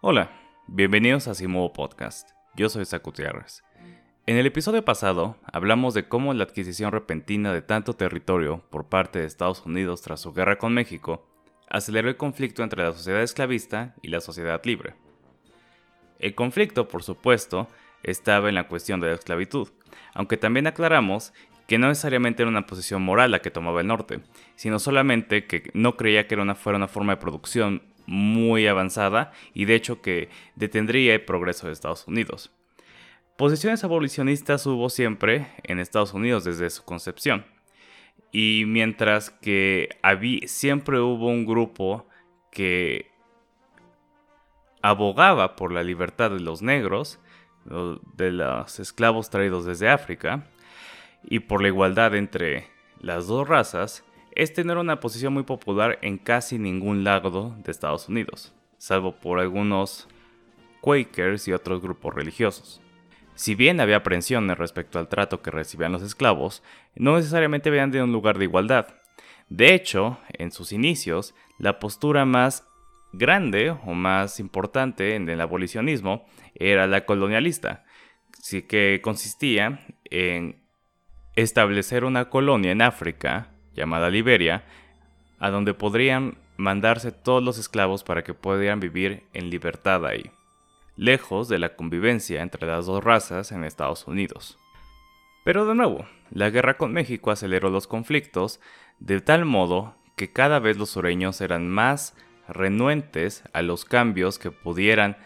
Hola, bienvenidos a Simovo Podcast. Yo soy Zach Gutiérrez. En el episodio pasado hablamos de cómo la adquisición repentina de tanto territorio por parte de Estados Unidos tras su guerra con México aceleró el conflicto entre la sociedad esclavista y la sociedad libre. El conflicto, por supuesto, estaba en la cuestión de la esclavitud, aunque también aclaramos que no necesariamente era una posición moral la que tomaba el norte, sino solamente que no creía que era una, fuera una forma de producción muy avanzada y de hecho que detendría el progreso de Estados Unidos. Posiciones abolicionistas hubo siempre en Estados Unidos desde su concepción. Y mientras que había, siempre hubo un grupo que abogaba por la libertad de los negros, de los esclavos traídos desde África, y por la igualdad entre las dos razas, este no era una posición muy popular en casi ningún lado de Estados Unidos, salvo por algunos Quakers y otros grupos religiosos. Si bien había aprensiones respecto al trato que recibían los esclavos, no necesariamente venían de un lugar de igualdad. De hecho, en sus inicios, la postura más grande o más importante en el abolicionismo era la colonialista, que consistía en establecer una colonia en África, llamada Liberia, a donde podrían mandarse todos los esclavos para que pudieran vivir en libertad ahí, lejos de la convivencia entre las dos razas en Estados Unidos. Pero de nuevo, la guerra con México aceleró los conflictos de tal modo que cada vez los sureños eran más renuentes a los cambios que pudieran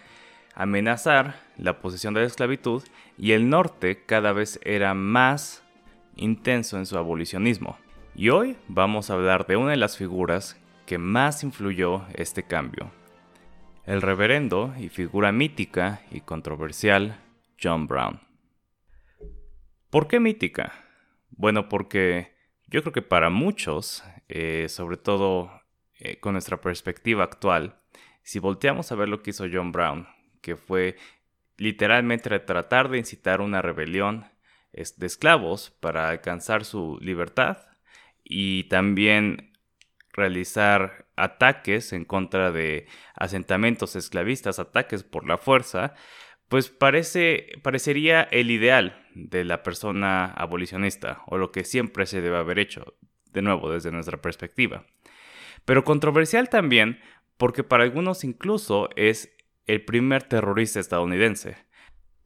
amenazar la posición de la esclavitud y el norte cada vez era más intenso en su abolicionismo. Y hoy vamos a hablar de una de las figuras que más influyó este cambio, el reverendo y figura mítica y controversial John Brown. ¿Por qué mítica? Bueno, porque yo creo que para muchos, eh, sobre todo eh, con nuestra perspectiva actual, si volteamos a ver lo que hizo John Brown, que fue literalmente tratar de incitar una rebelión de esclavos para alcanzar su libertad y también realizar ataques en contra de asentamientos esclavistas, ataques por la fuerza, pues parece, parecería el ideal de la persona abolicionista o lo que siempre se debe haber hecho, de nuevo desde nuestra perspectiva. Pero controversial también porque para algunos incluso es el primer terrorista estadounidense,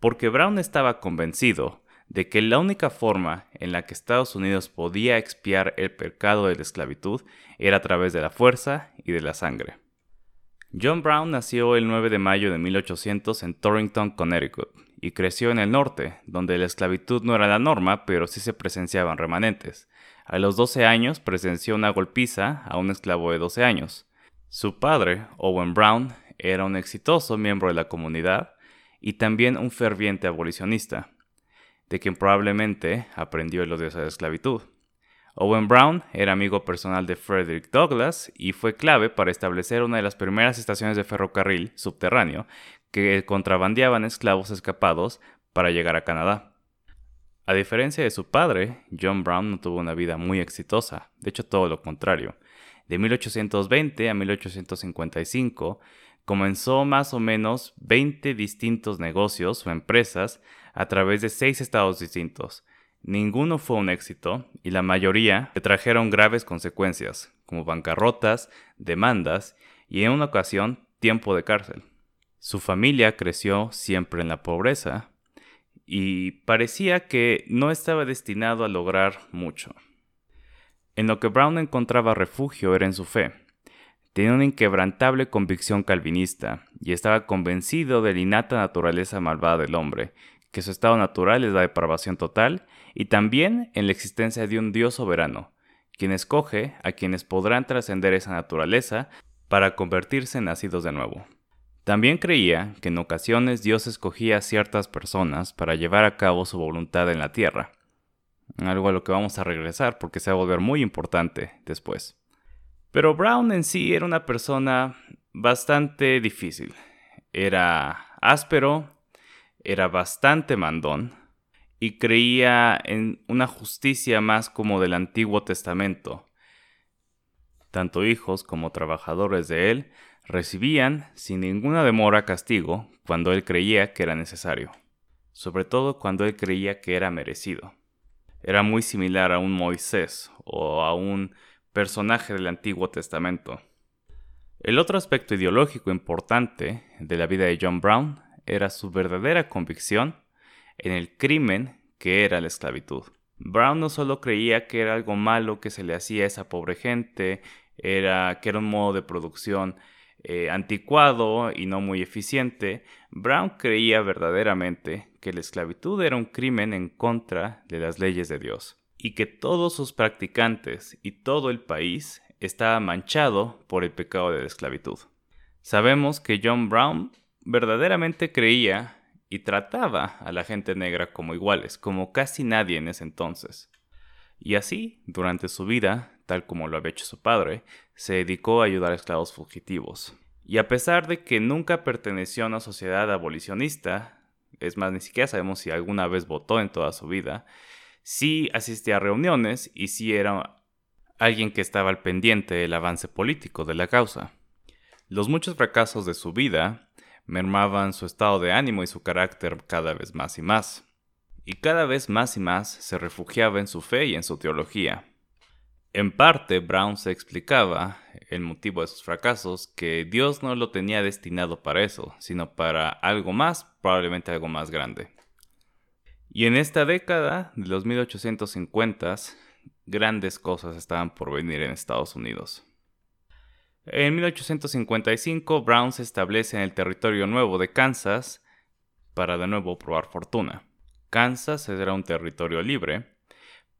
porque Brown estaba convencido de que la única forma en la que Estados Unidos podía expiar el pecado de la esclavitud era a través de la fuerza y de la sangre. John Brown nació el 9 de mayo de 1800 en Torrington, Connecticut, y creció en el norte, donde la esclavitud no era la norma, pero sí se presenciaban remanentes. A los 12 años presenció una golpiza a un esclavo de 12 años. Su padre, Owen Brown, era un exitoso miembro de la comunidad y también un ferviente abolicionista, de quien probablemente aprendió el odio a la esclavitud. Owen Brown era amigo personal de Frederick Douglass y fue clave para establecer una de las primeras estaciones de ferrocarril subterráneo que contrabandeaban esclavos escapados para llegar a Canadá. A diferencia de su padre, John Brown no tuvo una vida muy exitosa, de hecho todo lo contrario. De 1820 a 1855 comenzó más o menos 20 distintos negocios o empresas a través de seis estados distintos. Ninguno fue un éxito y la mayoría le trajeron graves consecuencias, como bancarrotas, demandas y en una ocasión tiempo de cárcel. Su familia creció siempre en la pobreza, y parecía que no estaba destinado a lograr mucho. En lo que Brown encontraba refugio era en su fe. Tenía una inquebrantable convicción calvinista y estaba convencido de la innata naturaleza malvada del hombre, que su estado natural es la depravación total, y también en la existencia de un Dios soberano, quien escoge a quienes podrán trascender esa naturaleza para convertirse en nacidos de nuevo. También creía que en ocasiones Dios escogía a ciertas personas para llevar a cabo su voluntad en la tierra, algo a lo que vamos a regresar porque se va a volver muy importante después. Pero Brown en sí era una persona bastante difícil. Era áspero, era bastante mandón y creía en una justicia más como del Antiguo Testamento. Tanto hijos como trabajadores de él recibían sin ninguna demora castigo cuando él creía que era necesario, sobre todo cuando él creía que era merecido. Era muy similar a un Moisés o a un personaje del Antiguo Testamento. El otro aspecto ideológico importante de la vida de John Brown era su verdadera convicción en el crimen que era la esclavitud. Brown no solo creía que era algo malo que se le hacía a esa pobre gente, era que era un modo de producción eh, anticuado y no muy eficiente, Brown creía verdaderamente que la esclavitud era un crimen en contra de las leyes de Dios y que todos sus practicantes y todo el país estaba manchado por el pecado de la esclavitud. Sabemos que John Brown verdaderamente creía y trataba a la gente negra como iguales, como casi nadie en ese entonces. Y así, durante su vida, tal como lo había hecho su padre, se dedicó a ayudar a esclavos fugitivos. Y a pesar de que nunca perteneció a una sociedad abolicionista, es más, ni siquiera sabemos si alguna vez votó en toda su vida, sí asistía a reuniones y sí era alguien que estaba al pendiente del avance político de la causa. Los muchos fracasos de su vida mermaban su estado de ánimo y su carácter cada vez más y más. Y cada vez más y más se refugiaba en su fe y en su teología. En parte, Brown se explicaba el motivo de sus fracasos que Dios no lo tenía destinado para eso, sino para algo más, probablemente algo más grande. Y en esta década de los 1850s, grandes cosas estaban por venir en Estados Unidos. En 1855, Brown se establece en el territorio nuevo de Kansas para de nuevo probar fortuna. Kansas era un territorio libre,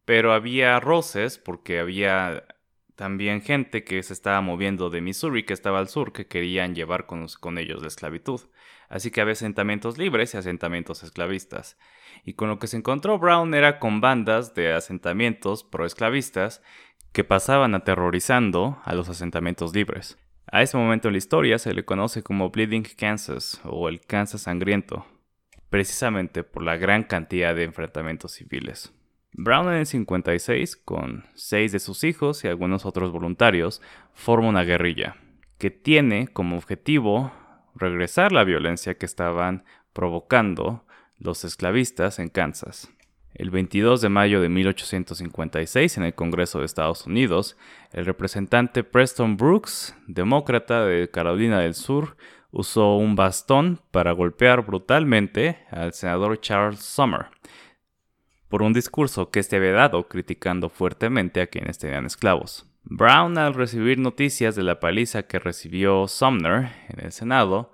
pero había roces porque había también gente que se estaba moviendo de Missouri, que estaba al sur, que querían llevar con, con, ellos la esclavitud. Así que había asentamientos libres y asentamientos esclavistas. Y con lo que se encontró Brown era con bandas de asentamientos pro-esclavistas que pasaban aterrorizando a los asentamientos libres. A ese momento en la historia se le conoce como Bleeding Kansas o el Kansas sangriento, precisamente por la gran cantidad de enfrentamientos civiles. Brown en el 56, con seis de sus hijos y algunos otros voluntarios, forma una guerrilla que tiene como objetivo regresar la violencia que estaban provocando los esclavistas en Kansas. El 22 de mayo de 1856, en el Congreso de Estados Unidos, el representante Preston Brooks, demócrata de Carolina del Sur, usó un bastón para golpear brutalmente al senador Charles Summer, por un discurso que este había dado criticando fuertemente a quienes tenían esclavos. Brown, al recibir noticias de la paliza que recibió Sumner en el Senado,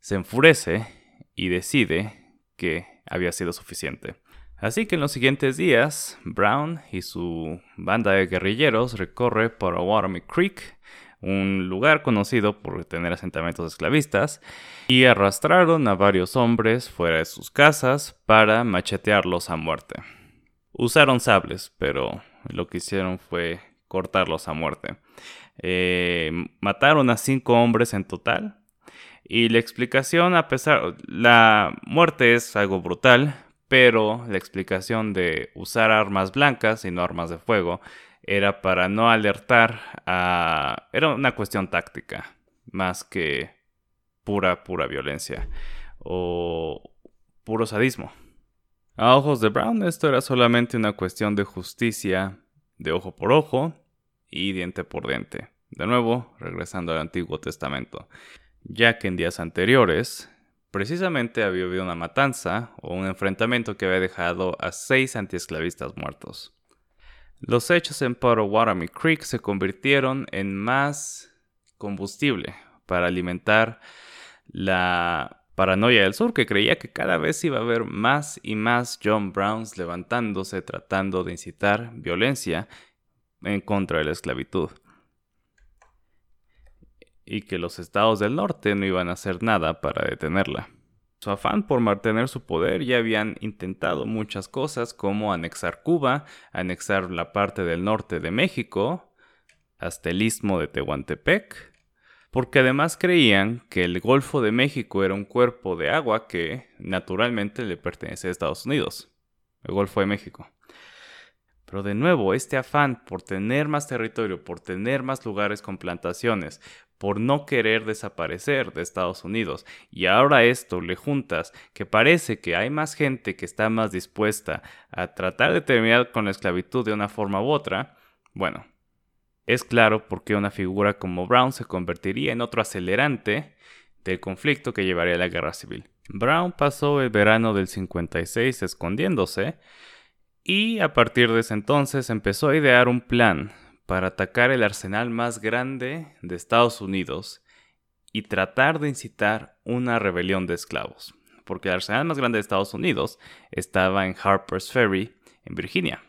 se enfurece y decide que había sido suficiente. Así que en los siguientes días, Brown y su banda de guerrilleros recorre por Watermy Creek, un lugar conocido por tener asentamientos esclavistas, y arrastraron a varios hombres fuera de sus casas para machetearlos a muerte. Usaron sables, pero lo que hicieron fue cortarlos a muerte. Eh, mataron a cinco hombres en total. Y la explicación, a pesar, la muerte es algo brutal, pero la explicación de usar armas blancas y no armas de fuego era para no alertar a... Era una cuestión táctica, más que pura, pura violencia o puro sadismo. A ojos de Brown esto era solamente una cuestión de justicia de ojo por ojo y diente por diente. De nuevo, regresando al Antiguo Testamento, ya que en días anteriores precisamente había habido una matanza o un enfrentamiento que había dejado a seis antiesclavistas muertos. Los hechos en Potawatomi Creek se convirtieron en más combustible para alimentar la paranoia del sur que creía que cada vez iba a haber más y más John Browns levantándose tratando de incitar violencia en contra de la esclavitud. Y que los estados del norte no iban a hacer nada para detenerla su afán por mantener su poder ya habían intentado muchas cosas como anexar Cuba, anexar la parte del norte de México, hasta el istmo de Tehuantepec, porque además creían que el Golfo de México era un cuerpo de agua que naturalmente le pertenece a Estados Unidos, el Golfo de México. Pero de nuevo, este afán por tener más territorio, por tener más lugares con plantaciones, por no querer desaparecer de Estados Unidos. Y ahora esto le juntas que parece que hay más gente que está más dispuesta a tratar de terminar con la esclavitud de una forma u otra, bueno, es claro por qué una figura como Brown se convertiría en otro acelerante del conflicto que llevaría a la guerra civil. Brown pasó el verano del 56 escondiéndose y a partir de ese entonces empezó a idear un plan para atacar el arsenal más grande de Estados Unidos y tratar de incitar una rebelión de esclavos, porque el arsenal más grande de Estados Unidos estaba en Harper's Ferry, en Virginia,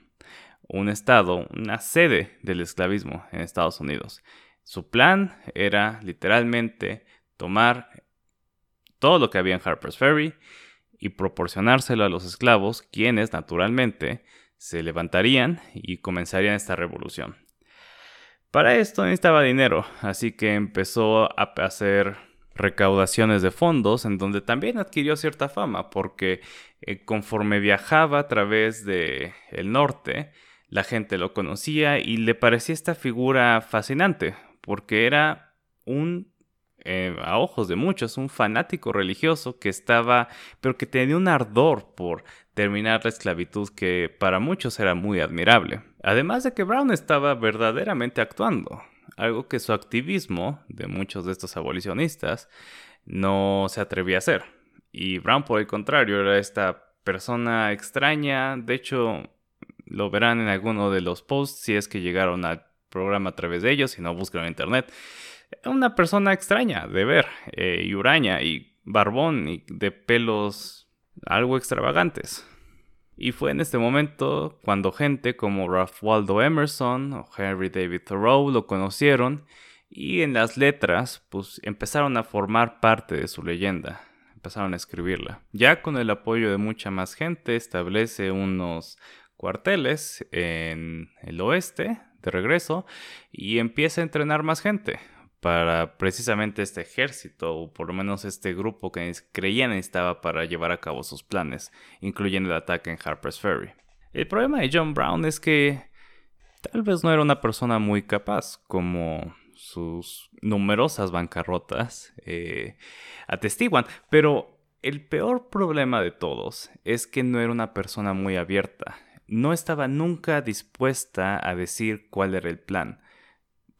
un estado, una sede del esclavismo en Estados Unidos. Su plan era literalmente tomar todo lo que había en Harper's Ferry y proporcionárselo a los esclavos, quienes naturalmente se levantarían y comenzarían esta revolución. Para esto necesitaba dinero, así que empezó a hacer recaudaciones de fondos, en donde también adquirió cierta fama, porque eh, conforme viajaba a través del el norte, la gente lo conocía y le parecía esta figura fascinante, porque era un eh, a ojos de muchos, un fanático religioso que estaba, pero que tenía un ardor por terminar la esclavitud que para muchos era muy admirable. Además de que Brown estaba verdaderamente actuando, algo que su activismo de muchos de estos abolicionistas no se atrevía a hacer. Y Brown, por el contrario, era esta persona extraña, de hecho, lo verán en alguno de los posts si es que llegaron al programa a través de ellos, si no buscan en internet una persona extraña de ver, eh, y huraña y barbón y de pelos algo extravagantes. Y fue en este momento cuando gente como Ralph Waldo Emerson o Henry David Thoreau lo conocieron y en las letras pues empezaron a formar parte de su leyenda, empezaron a escribirla. Ya con el apoyo de mucha más gente establece unos cuarteles en el oeste de regreso y empieza a entrenar más gente para precisamente este ejército, o por lo menos este grupo que creían necesitaba para llevar a cabo sus planes, incluyendo el ataque en Harper's Ferry. El problema de John Brown es que tal vez no era una persona muy capaz, como sus numerosas bancarrotas eh, atestiguan, pero el peor problema de todos es que no era una persona muy abierta. No estaba nunca dispuesta a decir cuál era el plan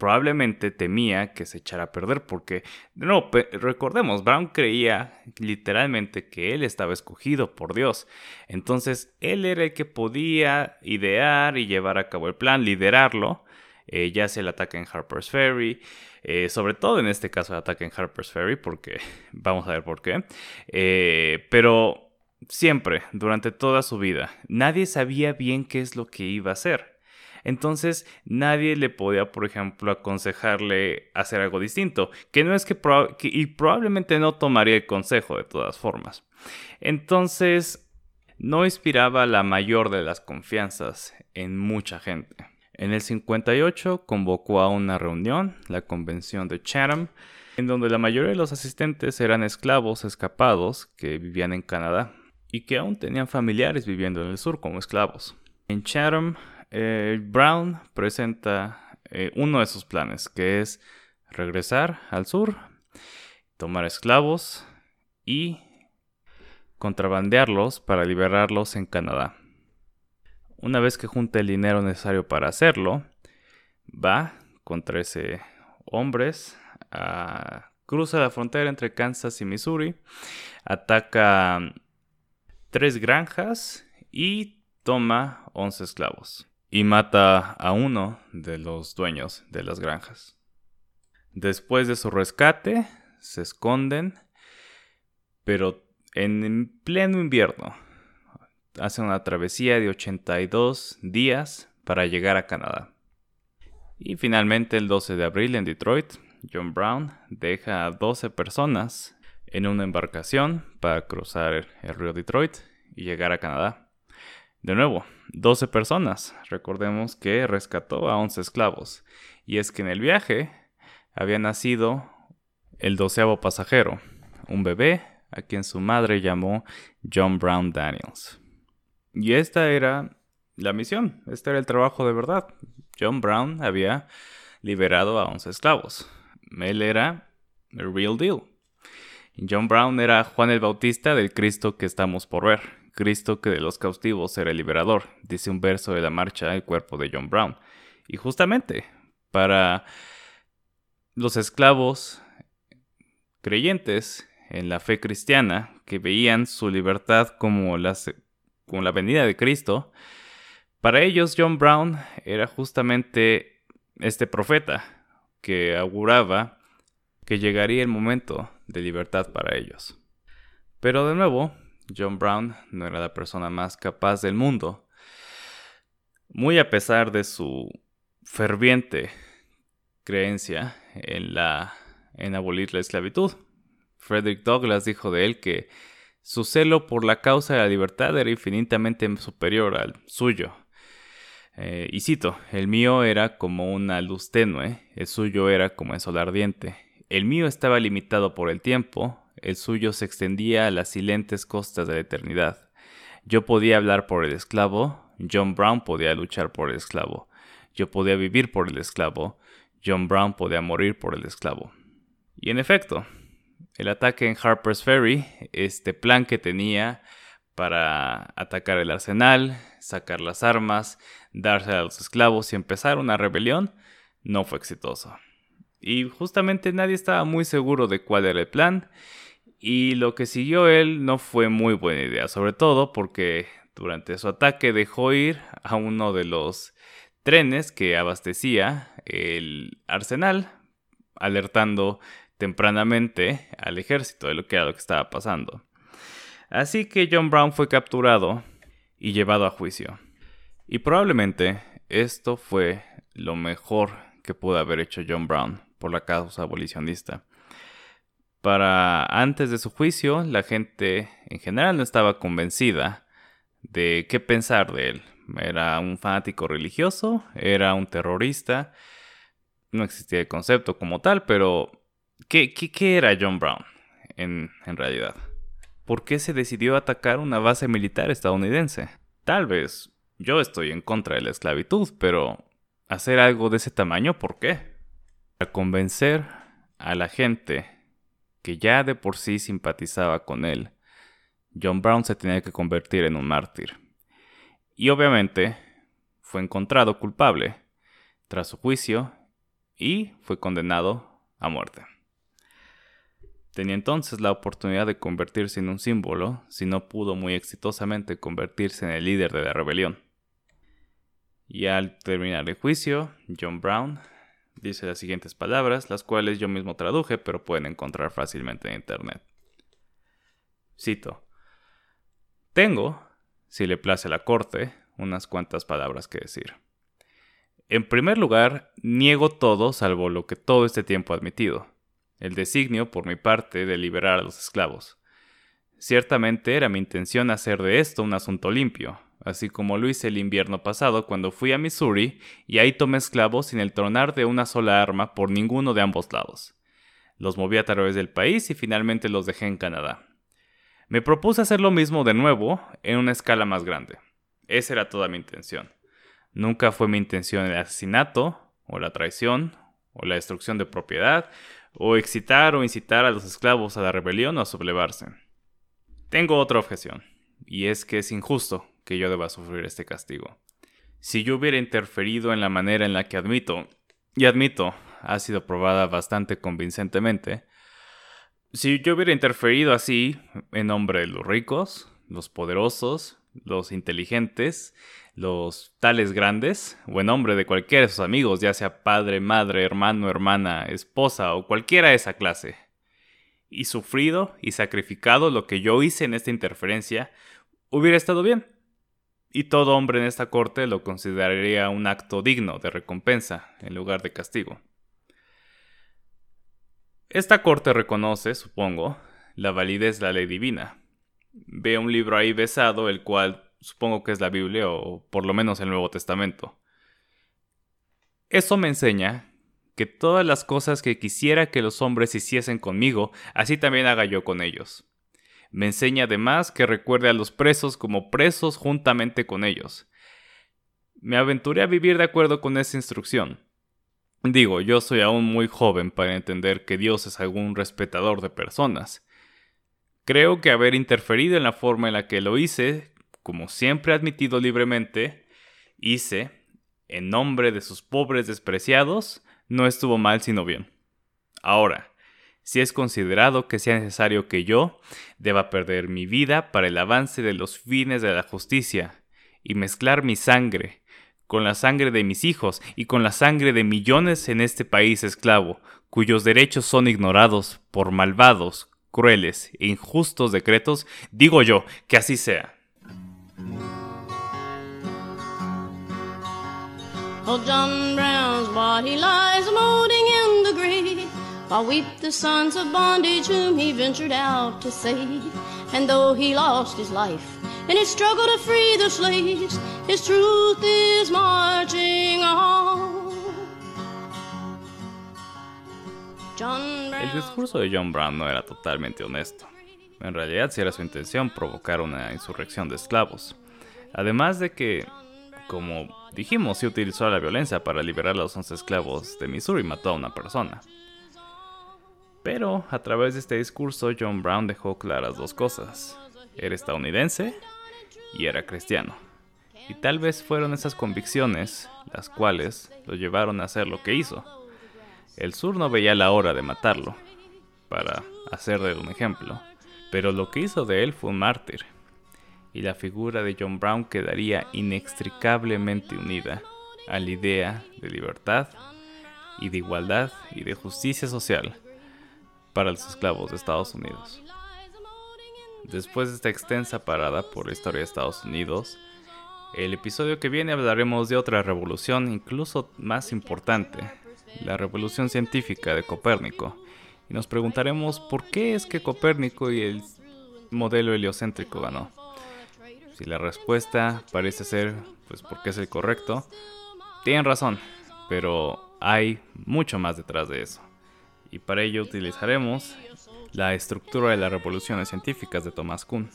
probablemente temía que se echara a perder porque, no, recordemos, Brown creía literalmente que él estaba escogido por Dios. Entonces, él era el que podía idear y llevar a cabo el plan, liderarlo, eh, ya sea el ataque en Harper's Ferry, eh, sobre todo en este caso el ataque en Harper's Ferry, porque vamos a ver por qué. Eh, pero siempre, durante toda su vida, nadie sabía bien qué es lo que iba a hacer. Entonces nadie le podía, por ejemplo, aconsejarle hacer algo distinto, que no es que, y probablemente no tomaría el consejo de todas formas. Entonces no inspiraba la mayor de las confianzas en mucha gente. En el 58 convocó a una reunión, la convención de Chatham, en donde la mayoría de los asistentes eran esclavos escapados que vivían en Canadá y que aún tenían familiares viviendo en el sur como esclavos. En Chatham eh, Brown presenta eh, uno de sus planes, que es regresar al sur, tomar esclavos y contrabandearlos para liberarlos en Canadá. Una vez que junte el dinero necesario para hacerlo, va con 13 hombres, cruza la frontera entre Kansas y Missouri, ataca tres granjas y toma 11 esclavos y mata a uno de los dueños de las granjas. Después de su rescate, se esconden, pero en pleno invierno hacen una travesía de 82 días para llegar a Canadá. Y finalmente el 12 de abril en Detroit, John Brown deja a 12 personas en una embarcación para cruzar el río Detroit y llegar a Canadá. De nuevo, 12 personas. Recordemos que rescató a 11 esclavos. Y es que en el viaje había nacido el doceavo pasajero, un bebé a quien su madre llamó John Brown Daniels. Y esta era la misión, este era el trabajo de verdad. John Brown había liberado a 11 esclavos. Él era el real deal. John Brown era Juan el Bautista del Cristo que estamos por ver. Cristo que de los cautivos era el liberador, dice un verso de la marcha El cuerpo de John Brown. Y justamente, para los esclavos creyentes en la fe cristiana, que veían su libertad como la, como la venida de Cristo, para ellos John Brown era justamente este profeta que auguraba que llegaría el momento de libertad para ellos. Pero de nuevo, John Brown no era la persona más capaz del mundo, muy a pesar de su ferviente creencia en la en abolir la esclavitud. Frederick Douglass dijo de él que su celo por la causa de la libertad era infinitamente superior al suyo. Eh, y cito, el mío era como una luz tenue, el suyo era como el sol ardiente. El mío estaba limitado por el tiempo, el suyo se extendía a las silentes costas de la eternidad. Yo podía hablar por el esclavo, John Brown podía luchar por el esclavo. Yo podía vivir por el esclavo, John Brown podía morir por el esclavo. Y en efecto, el ataque en Harper's Ferry, este plan que tenía para atacar el arsenal, sacar las armas, darse a los esclavos y empezar una rebelión, no fue exitoso. Y justamente nadie estaba muy seguro de cuál era el plan, y lo que siguió él no fue muy buena idea, sobre todo porque durante su ataque dejó ir a uno de los trenes que abastecía el arsenal, alertando tempranamente al ejército de lo que era lo que estaba pasando. Así que John Brown fue capturado y llevado a juicio. Y probablemente esto fue lo mejor que pudo haber hecho John Brown por la causa abolicionista. Para antes de su juicio, la gente en general no estaba convencida de qué pensar de él. Era un fanático religioso, era un terrorista, no existía el concepto como tal, pero ¿qué, era John Brown en, en realidad? ¿Por qué se decidió atacar una base militar estadounidense? Tal vez yo estoy en contra de la esclavitud, pero hacer algo de ese tamaño, ¿por qué? Para convencer a la gente que ya de por sí simpatizaba con él, John Brown se tenía que convertir en un mártir. Y obviamente fue encontrado culpable tras su juicio y fue condenado a muerte. Tenía entonces la oportunidad de convertirse en un símbolo si no pudo muy exitosamente convertirse en el líder de la rebelión. Y al terminar el juicio, John Brown dice las siguientes palabras, las cuales yo mismo traduje, pero pueden encontrar fácilmente en Internet. Cito. Tengo, si le place la corte, unas cuantas palabras que decir. En primer lugar, niego todo salvo lo que todo este tiempo he admitido el designio por mi parte de liberar a los esclavos. Ciertamente era mi intención hacer de esto un asunto limpio, así como lo hice el invierno pasado cuando fui a Missouri y ahí tomé esclavos sin el tronar de una sola arma por ninguno de ambos lados. Los moví a través del país y finalmente los dejé en Canadá. Me propuse hacer lo mismo de nuevo en una escala más grande. Esa era toda mi intención. Nunca fue mi intención el asesinato, o la traición, o la destrucción de propiedad, o excitar o incitar a los esclavos a la rebelión o a sublevarse. Tengo otra objeción, y es que es injusto que yo deba sufrir este castigo. Si yo hubiera interferido en la manera en la que admito, y admito, ha sido probada bastante convincentemente, si yo hubiera interferido así en nombre de los ricos, los poderosos, los inteligentes, los tales grandes, o en nombre de cualquiera de sus amigos, ya sea padre, madre, hermano, hermana, esposa o cualquiera de esa clase, y sufrido y sacrificado lo que yo hice en esta interferencia, hubiera estado bien. Y todo hombre en esta corte lo consideraría un acto digno de recompensa en lugar de castigo. Esta corte reconoce, supongo, la validez de la ley divina. Ve un libro ahí besado, el cual supongo que es la Biblia o por lo menos el Nuevo Testamento. Eso me enseña que todas las cosas que quisiera que los hombres hiciesen conmigo, así también haga yo con ellos. Me enseña además que recuerde a los presos como presos juntamente con ellos. Me aventuré a vivir de acuerdo con esa instrucción. Digo, yo soy aún muy joven para entender que Dios es algún respetador de personas. Creo que haber interferido en la forma en la que lo hice, como siempre he admitido libremente, hice, en nombre de sus pobres despreciados, no estuvo mal sino bien. Ahora, si es considerado que sea necesario que yo deba perder mi vida para el avance de los fines de la justicia, y mezclar mi sangre con la sangre de mis hijos y con la sangre de millones en este país esclavo, cuyos derechos son ignorados por malvados, crueles e injustos decretos, digo yo que así sea. While weep the sons of bondage whom he ventured out to save. And though he lost his life in his struggle to free the slaves, his truth is marching on. El discurso de John Brown no era totalmente honesto. En realidad, si era su intención provocar una insurrección de esclavos. Además de que como dijimos, se utilizó la violencia para liberar a los 11 esclavos de Missouri y mató a una persona. Pero a través de este discurso, John Brown dejó claras dos cosas. Era estadounidense y era cristiano. Y tal vez fueron esas convicciones las cuales lo llevaron a hacer lo que hizo. El sur no veía la hora de matarlo, para hacerle un ejemplo, pero lo que hizo de él fue un mártir y la figura de John Brown quedaría inextricablemente unida a la idea de libertad y de igualdad y de justicia social para los esclavos de Estados Unidos. Después de esta extensa parada por la historia de Estados Unidos, el episodio que viene hablaremos de otra revolución incluso más importante, la revolución científica de Copérnico, y nos preguntaremos por qué es que Copérnico y el modelo heliocéntrico ganó. Si la respuesta parece ser, pues porque es el correcto, tienen razón, pero hay mucho más detrás de eso. Y para ello utilizaremos la estructura de las revoluciones científicas de Thomas Kuhn.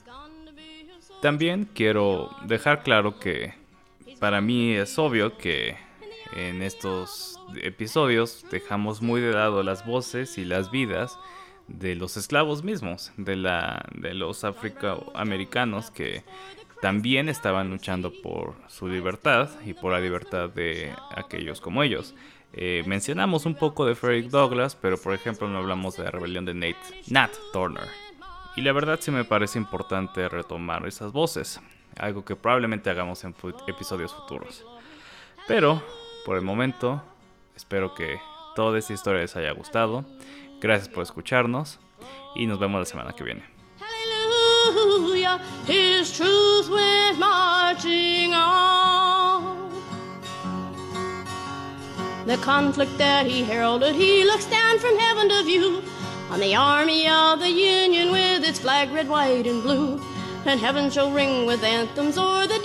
También quiero dejar claro que para mí es obvio que en estos episodios dejamos muy de lado las voces y las vidas de los esclavos mismos, de, la, de los afroamericanos que también estaban luchando por su libertad y por la libertad de aquellos como ellos. Eh, mencionamos un poco de Frederick Douglass, pero por ejemplo no hablamos de la rebelión de Nate, Nat Turner. Y la verdad sí me parece importante retomar esas voces, algo que probablemente hagamos en episodios futuros. Pero, por el momento, espero que toda esta historia les haya gustado. Gracias por escucharnos y nos vemos la semana que viene. The conflict that he heralded, he looks down from heaven to view on the army of the Union with its flag red, white, and blue. And heaven shall ring with anthems o'er the